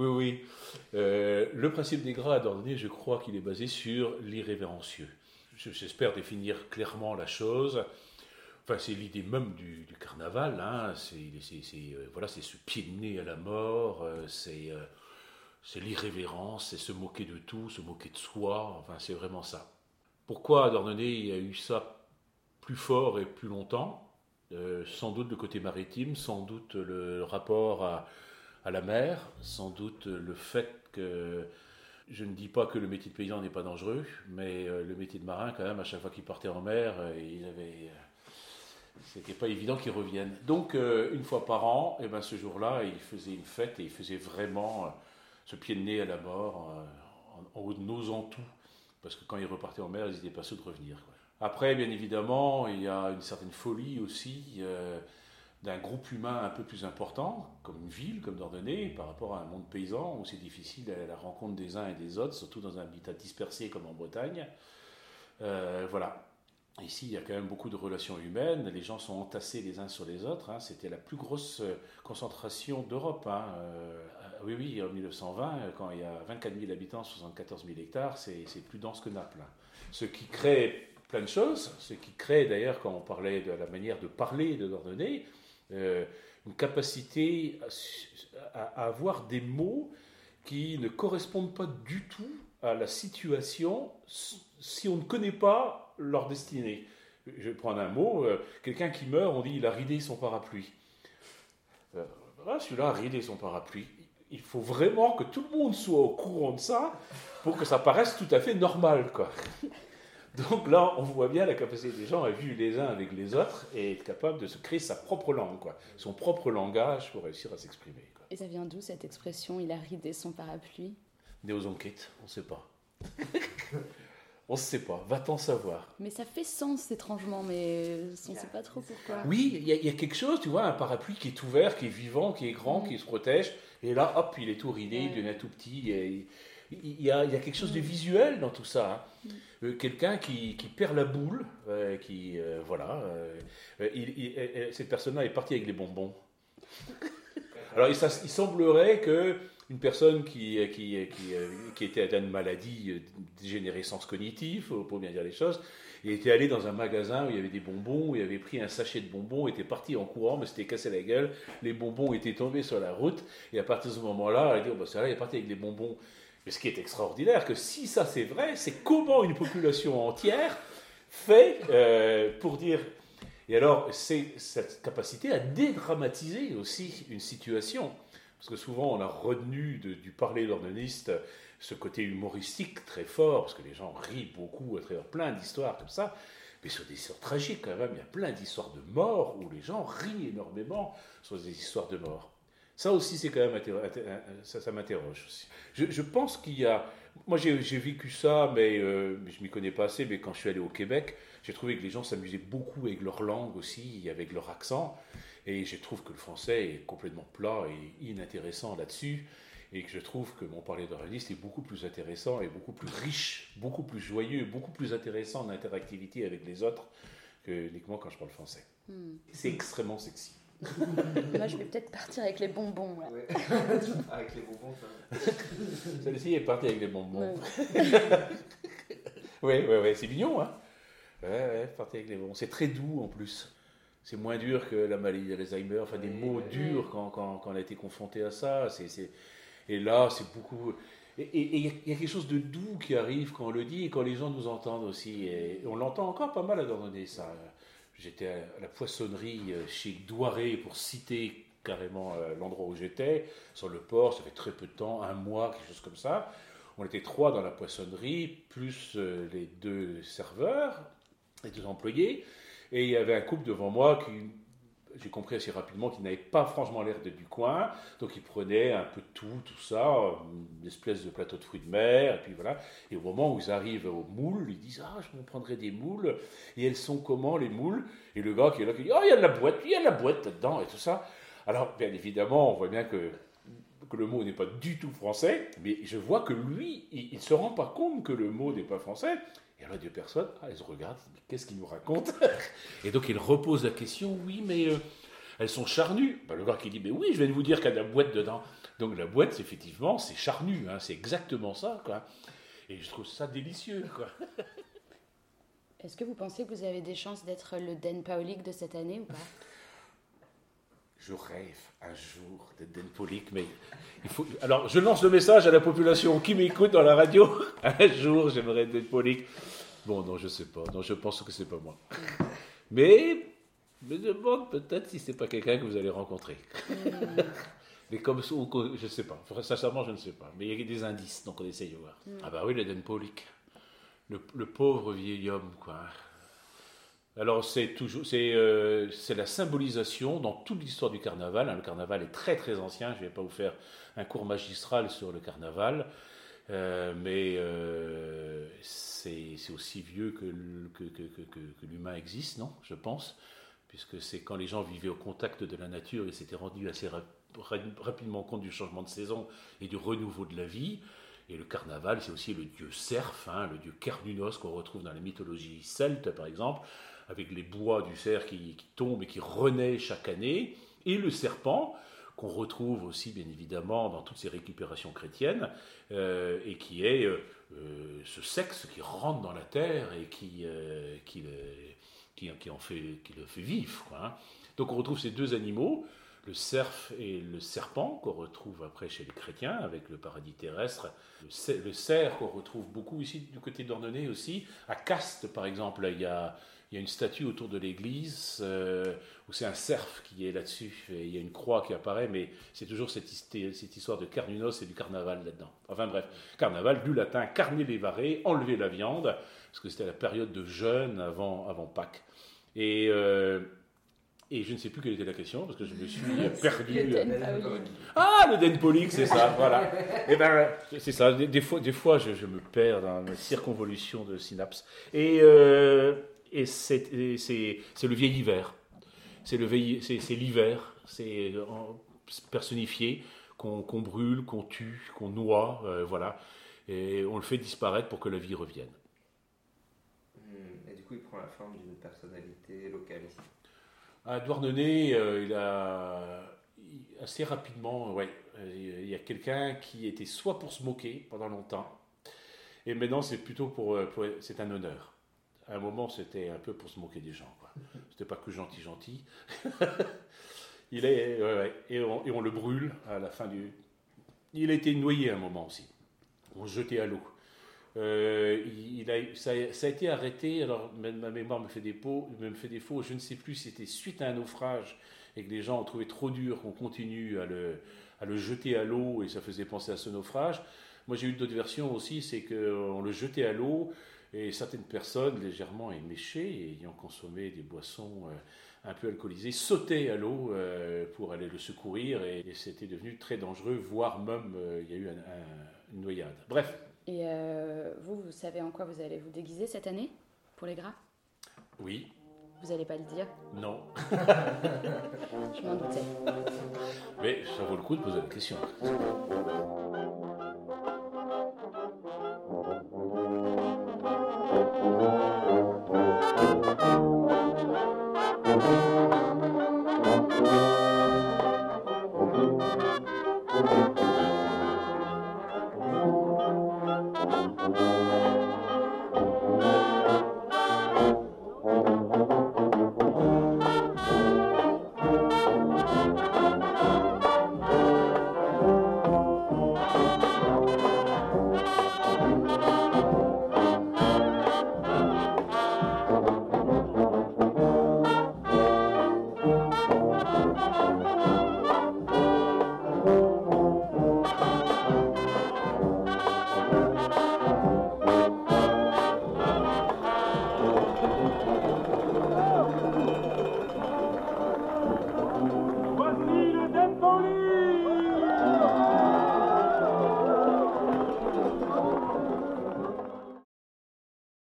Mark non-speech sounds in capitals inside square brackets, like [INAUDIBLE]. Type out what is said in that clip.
Oui, oui. Euh, le principe des grades ordonnés, je crois qu'il est basé sur l'irrévérencieux. J'espère définir clairement la chose. Enfin, c'est l'idée même du, carnaval. Hein. C'est euh, voilà, c'est se pied de nez à la mort. Euh, c'est c'est l'irrévérence, c'est se moquer de tout, se moquer de soi. Enfin, c'est vraiment ça. Pourquoi à il y a eu ça plus fort et plus longtemps? Sans doute le côté maritime, sans doute le rapport à, à la mer, sans doute le fait que je ne dis pas que le métier de paysan n'est pas dangereux, mais euh, le métier de marin, quand même, à chaque fois qu'ils partaient en mer, euh, ils avaient, euh, c'était pas évident qu'ils reviennent. Donc, une fois par an, eh ben, ce jour-là, ils faisaient une fête et ils faisaient vraiment ce pied de nez à la mort, en, en, tout, parce que quand ils repartaient en mer, ils n'étaient pas sûrs de revenir. Après, bien évidemment, il y a une certaine folie aussi d'un groupe humain un peu plus important, comme une ville, comme Dordogne, par rapport à un monde paysan où c'est difficile d'aller à la rencontre des uns et des autres, surtout dans un habitat dispersé comme en Bretagne. Euh, voilà. Ici, il y a quand même beaucoup de relations humaines. Les gens sont entassés les uns sur les autres. Hein. C'était la plus grosse euh, concentration d'Europe. Hein. Euh, oui, oui, en 1920, quand il y a 24 000 habitants, 74 000 hectares, c'est plus dense que Naples. Hein. Ce qui crée plein de choses, ce qui crée d'ailleurs, quand on parlait de la manière de parler de Dordogne, euh, une capacité à, avoir des mots qui ne correspondent pas du tout à la situation si on ne connaît pas leur destinée. Je vais prendre un mot, euh, quelqu'un qui meurt, on dit il a ridé son parapluie. Euh, celui-là a ridé son parapluie. Il faut vraiment que tout le monde soit au courant de ça pour que ça paraisse tout à fait normal. Quoi. Donc là, on voit bien la capacité des gens à vivre les uns avec les autres et être capable de se créer sa propre langue, quoi, son propre langage pour réussir à s'exprimer. Et ça vient d'où cette expression Il a ridé son parapluie? Né aux enquêtes, on ne sait pas. [LAUGHS] on ne sait pas, va-t-on savoir Mais ça fait sens étrangement, mais on ne sait pas trop pourquoi. Oui, il y, a quelque chose, tu vois, un parapluie qui est ouvert, qui est vivant, qui est grand, mm. qui se protège, et là, hop, il est tout ridé, il devient tout petit. Et, il y, a, quelque chose de visuel dans tout ça. Hein. Euh, quelqu'un qui, perd la boule, euh, qui euh, voilà, cette personne-là est partie avec les bonbons. Alors il, semblerait que une personne qui, qui, qui, était atteinte de maladie dégénérescence cognitive, pour bien dire les choses, était allé dans un magasin où il y avait des bonbons, où il avait pris un sachet de bonbons, était parti en courant, mais c'était cassé la gueule, les bonbons étaient tombés sur la route, et à partir de ce moment-là, il a dit, oh, bah, là, il est parti avec des bonbons. Mais ce qui est extraordinaire, que si ça c'est vrai, c'est comment une population entière fait euh, pour dire. Et alors, c'est cette capacité à dédramatiser aussi une situation. Parce que souvent, on a retenu du parler d'ordonniste ce côté humoristique très fort, parce que les gens rient beaucoup à travers plein d'histoires comme ça. Mais sur des histoires tragiques, quand même, il y a plein d'histoires de morts où les gens rient énormément sur des histoires de morts. Ça aussi, c'est quand même ça, ça m'interroge aussi. Je, pense qu'il y a. Moi, j'ai vécu ça, mais euh, je ne m'y connais pas assez. Mais quand je suis allé au Québec, j'ai trouvé que les gens s'amusaient beaucoup avec leur langue aussi, avec leur accent. Et je trouve que le français est complètement plat et inintéressant là-dessus. Et que je trouve que mon parler d'oraliste est beaucoup plus intéressant et beaucoup plus riche, beaucoup plus joyeux, beaucoup plus intéressant en interactivité avec les autres que uniquement quand je parle français. Hmm. C'est extrêmement sexy. [LAUGHS] Moi, je vais peut-être partir avec les bonbons. [LAUGHS] avec les bonbons, ça. [LAUGHS] Celle-ci est partie avec les bonbons. oui, oui, oui, c'est mignon, hein Ouais, ouais, partie avec les bonbons. C'est très doux en plus. C'est moins dur que la maladie d'Alzheimer, enfin des mots durs quand, quand, quand, on a été confronté à ça. c'est Et là, c'est beaucoup. Et il y, a quelque chose de doux qui arrive quand on le dit et quand les gens nous entendent aussi. Et on l'entend encore pas mal à Dordogne, ça. J'étais à la poissonnerie euh, chez Douaré, pour citer carrément euh, l'endroit où j'étais, sur le port, ça fait très peu de temps, un mois, quelque chose comme ça. On était trois dans la poissonnerie, plus euh, les deux serveurs, les deux employés. Et il y avait un couple devant moi qui j'ai compris assez rapidement qu'il n'avait pas franchement l'air d'être du coin, donc il prenait un peu tout, tout ça, une espèce de plateau de fruits de mer, et puis voilà. Et au moment où ils arrivent aux moules, ils disent Ah, je me prendrai des moules, et elles sont comment les moules? Et le gars qui est là, qui dit Ah, il y a de la boîte, il y a de la boîte là-dedans, et tout ça. Alors, bien évidemment, on voit bien que, que le mot n'est pas du tout français, mais je vois que lui, il ne se rend pas compte que le mot n'est pas français. Et alors, deux personnes, ah, elles se regardent, qu'est-ce qu'il nous raconte [LAUGHS] Et donc, il repose la question, oui, mais euh, elles sont charnues. Bah, le gars qui dit, mais oui, je viens de vous dire qu'il y a de la boîte dedans. Donc la boîte, effectivement, c'est charnu, hein, c'est exactement ça, quoi. Et je trouve ça délicieux, quoi. [LAUGHS] Est-ce que vous pensez que vous avez des chances d'être le Den Paulik de cette année ou pas? Je rêve un jour d'être Den Paulik, mais il faut... Alors, je lance le message à la population qui m'écoute dans la radio. [LAUGHS] Un jour, j'aimerais être Den Paulik. Bon, non, je sais pas. Non, je pense que c'est pas moi. Mais je me demande peut-être si c'est pas quelqu'un que vous allez rencontrer. [LAUGHS] Mais comme je sais pas. Sincèrement, je ne sais pas. Mais il y a des indices, donc on essaye de voir. Ah bah oui, le Den Paulik le, pauvre vieil homme, quoi. Alors c'est toujours, euh, c'est, la symbolisation dans toute l'histoire du carnaval. Hein. Le carnaval est très très ancien. Je ne vais pas vous faire un cours magistral sur le carnaval, euh, mais euh, c'est, aussi vieux que, que, l'humain existe, non? Je pense, puisque c'est quand les gens vivaient au contact de la nature et s'étaient rendus assez rapidement compte du changement de saison et du renouveau de la vie. Et le carnaval, c'est aussi le dieu cerf, hein, le dieu Kernunos qu'on retrouve dans la mythologie celte, par exemple, avec les bois du cerf qui, tombent et qui renaît chaque année, et le serpent, qu'on retrouve aussi bien évidemment dans toutes ces récupérations chrétiennes, euh, et qui est euh, euh, ce sexe qui rentre dans la terre et qui, qui, qui, en fait, qui le fait vivre. Hein. Donc on retrouve ces deux animaux, le cerf et le serpent qu'on retrouve après chez les chrétiens avec le paradis terrestre, le cerf qu'on retrouve beaucoup ici du côté d'Ornenay aussi, à Castes par exemple, il y a, une statue autour de l'église euh, où c'est un cerf qui est là-dessus, et il y a une croix qui apparaît, mais c'est toujours cette, histoire de carnunos et du carnaval là-dedans. Enfin bref, carnaval du latin carner les enlever la viande, parce que c'était la période de jeûne avant, avant Pâques. Et euh, et je ne sais plus quelle était la question parce que je me suis [LAUGHS] perdu. ah, le Den c'est ça, voilà. Et eh ben, c'est ça. Des, fois, des fois je, me perds dans la circonvolution de synapses. Et, euh, et c'est le vieil hiver. C'est l'hiver. C'est personnifié qu'on brûle, qu'on tue, qu'on noie, euh, voilà. Et on le fait disparaître pour que la vie revienne. Hmm, et du coup, il prend la forme d'une personnalité locale ici. À Douarnenez, euh, il a assez rapidement, ouais, il y a quelqu'un qui était soit pour se moquer pendant longtemps, et maintenant c'est plutôt pour, euh, c'est un honneur. À un moment, c'était un peu pour se moquer des gens. C'était pas que gentil, gentil. [LAUGHS] il est, et, on, et, on, le brûle à la fin du. Il a été noyé à un moment aussi. On se jetait à l'eau. Euh, il, a, ça, a été arrêté, alors ma mémoire me fait pots, me fait des faux, je ne sais plus si c'était suite à un naufrage et que les gens ont trouvé trop dur qu'on continue à le, à le jeter à l'eau et ça faisait penser à ce naufrage. Moi j'ai eu d'autres versions aussi, c'est qu'on le jetait à l'eau et certaines personnes légèrement éméchées, ayant consommé des boissons euh, un peu alcoolisées, sautaient à l'eau euh, pour aller le secourir et, c'était devenu très dangereux, voire même il y a eu une noyade. Bref, et euh, vous, vous savez en quoi vous allez vous déguiser cette année pour les gras? Oui. Vous n'allez pas le dire? Non. [LAUGHS] Je m'en doutais. Mais ça vaut le coup de poser la question.